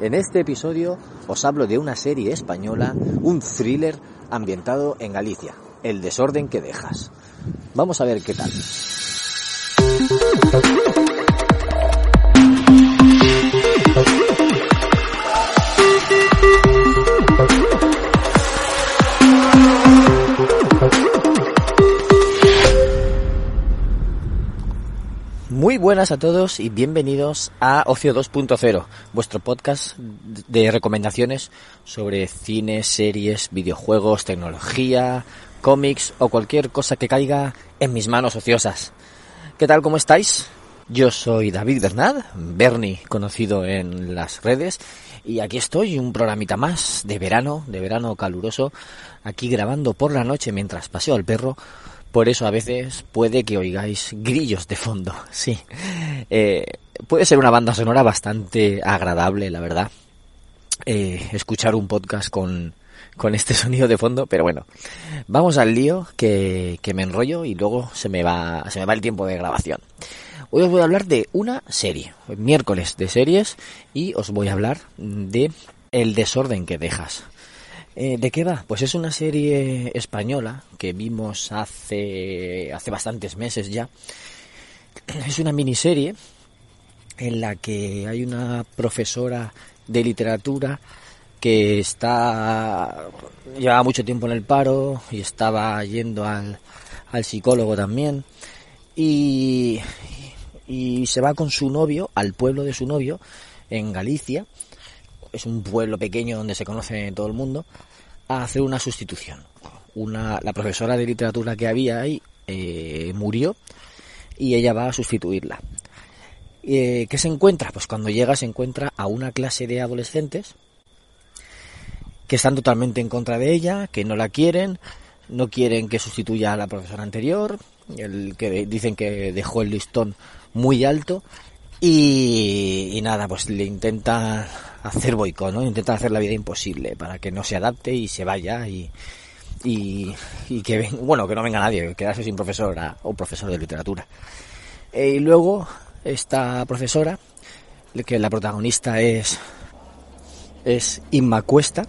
En este episodio os hablo de una serie española, un thriller ambientado en Galicia, El desorden que dejas. Vamos a ver qué tal. Muy buenas a todos y bienvenidos a Ocio 2.0, vuestro podcast de recomendaciones sobre cine, series, videojuegos, tecnología, cómics o cualquier cosa que caiga en mis manos ociosas. ¿Qué tal? ¿Cómo estáis? Yo soy David Bernard, Bernie conocido en las redes, y aquí estoy, un programita más de verano, de verano caluroso, aquí grabando por la noche mientras paseo al perro por eso a veces puede que oigáis grillos de fondo, sí. Eh, puede ser una banda sonora bastante agradable, la verdad. Eh, escuchar un podcast con, con este sonido de fondo, pero bueno, vamos al lío que, que me enrollo y luego se me va, se me va el tiempo de grabación. Hoy os voy a hablar de una serie, miércoles de series, y os voy a hablar de El desorden que dejas. Eh, ¿De qué va? Pues es una serie española que vimos hace, hace bastantes meses ya. Es una miniserie en la que hay una profesora de literatura que está lleva mucho tiempo en el paro y estaba yendo al, al psicólogo también y, y se va con su novio al pueblo de su novio en Galicia es un pueblo pequeño donde se conoce todo el mundo, a hacer una sustitución. Una, la profesora de literatura que había ahí eh, murió y ella va a sustituirla. Eh, ¿Qué se encuentra? Pues cuando llega se encuentra a una clase de adolescentes que están totalmente en contra de ella, que no la quieren, no quieren que sustituya a la profesora anterior, el que dicen que dejó el listón muy alto y, y nada, pues le intenta hacer boicot, ¿no? Intentan hacer la vida imposible para que no se adapte y se vaya y, y, y que, ven, bueno, que no venga nadie, quedarse sin profesora o profesor de literatura. Eh, y luego esta profesora, que la protagonista es, es Inma Cuesta,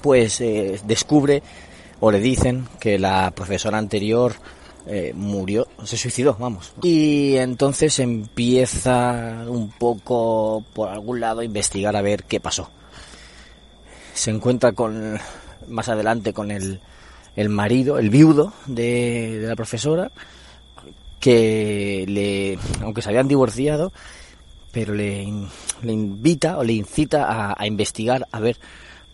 pues eh, descubre o le dicen que la profesora anterior eh, murió, se suicidó, vamos. Y entonces empieza un poco por algún lado a investigar a ver qué pasó. Se encuentra con más adelante con el, el marido, el viudo de, de la profesora, que le, aunque se habían divorciado, pero le, le invita o le incita a, a, investigar a ver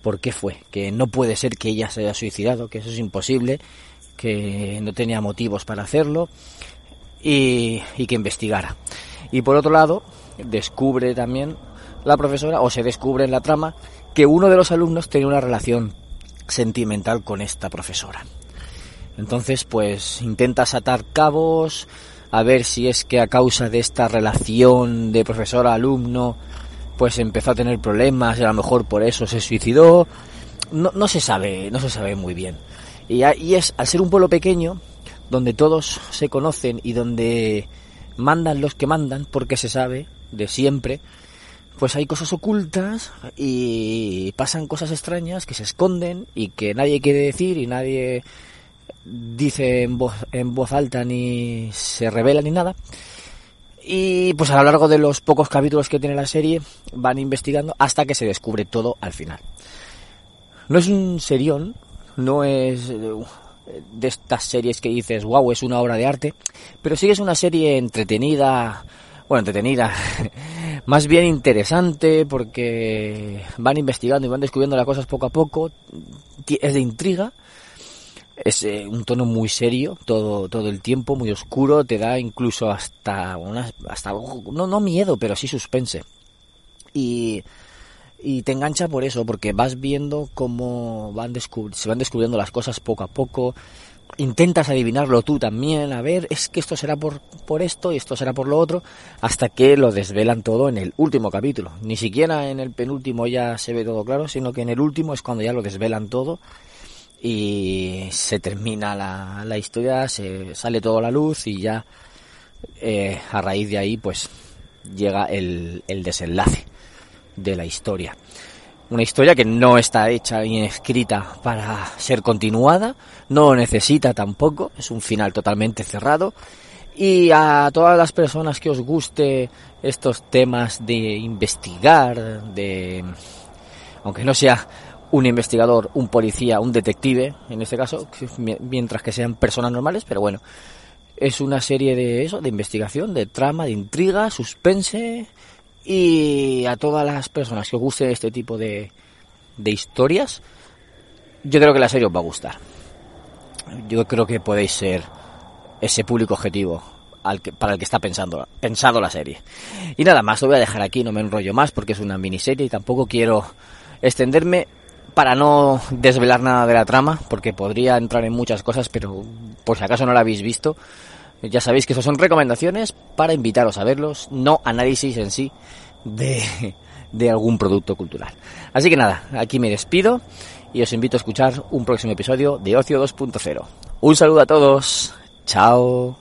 por qué fue, que no puede ser que ella se haya suicidado, que eso es imposible que no tenía motivos para hacerlo y, que investigara. Y por otro lado, descubre también la profesora, o se descubre en la trama, que uno de los alumnos tenía una relación sentimental con esta profesora. Entonces, pues intenta atar cabos, a ver si es que a causa de esta relación de profesor-alumno, pues empezó a tener problemas y a lo mejor por eso se suicidó. No, no se sabe, no se sabe muy bien. Y, y es, al ser un pueblo pequeño, donde todos se conocen y donde mandan los que mandan, porque se sabe de siempre, pues hay cosas ocultas y pasan cosas extrañas que se esconden y que nadie quiere decir y nadie dice en voz, en voz alta ni se revela ni nada. Y pues a lo largo de los pocos capítulos que tiene la serie van investigando hasta que se descubre todo al final. No es un serión, no es de estas series que dices, wow, es una obra de arte, pero sí es una serie entretenida, bueno, entretenida, más bien interesante porque van investigando y van descubriendo las cosas poco a poco, es de intriga, es eh, un tono muy serio todo todo el tiempo, muy oscuro, te da incluso hasta hasta no no miedo, pero sí suspense. Y, y te engancha por eso, porque vas viendo cómo van se van descubriendo las cosas poco a poco. Intentas adivinarlo tú también, a ver, es que esto será por, por esto y esto será por lo otro, hasta que lo desvelan todo en el último capítulo. Ni siquiera en el penúltimo ya se ve todo claro, sino que en el último es cuando ya lo desvelan todo y se termina la, la historia, se sale todo a la luz y ya eh, a raíz de ahí pues llega el, el desenlace de la historia. Una historia que no está hecha ni escrita para ser continuada, no necesita tampoco, es un final totalmente cerrado. Y a todas las personas que os guste estos temas de investigar, de aunque no sea un investigador, un policía, un detective, en este caso, mientras que sean personas normales, pero bueno, es una serie de eso, de investigación, de trama, de intriga, suspense y a todas las personas que os guste este tipo de, de historias, yo creo que la serie os va a gustar. Yo creo que podéis ser ese público objetivo al que, para el que está pensando, pensado la serie. Y nada más, lo voy a dejar aquí, no me enrollo más porque es una miniserie y tampoco quiero extenderme para no desvelar nada de la trama, porque podría entrar en muchas cosas, pero por si acaso no la habéis visto, ya sabéis que eso son recomendaciones para invitaros a verlos, no análisis en sí de, de algún producto cultural. Así que nada, aquí me despido y os invito a escuchar un próximo episodio de Ocio 2.0. Un saludo a todos, chao.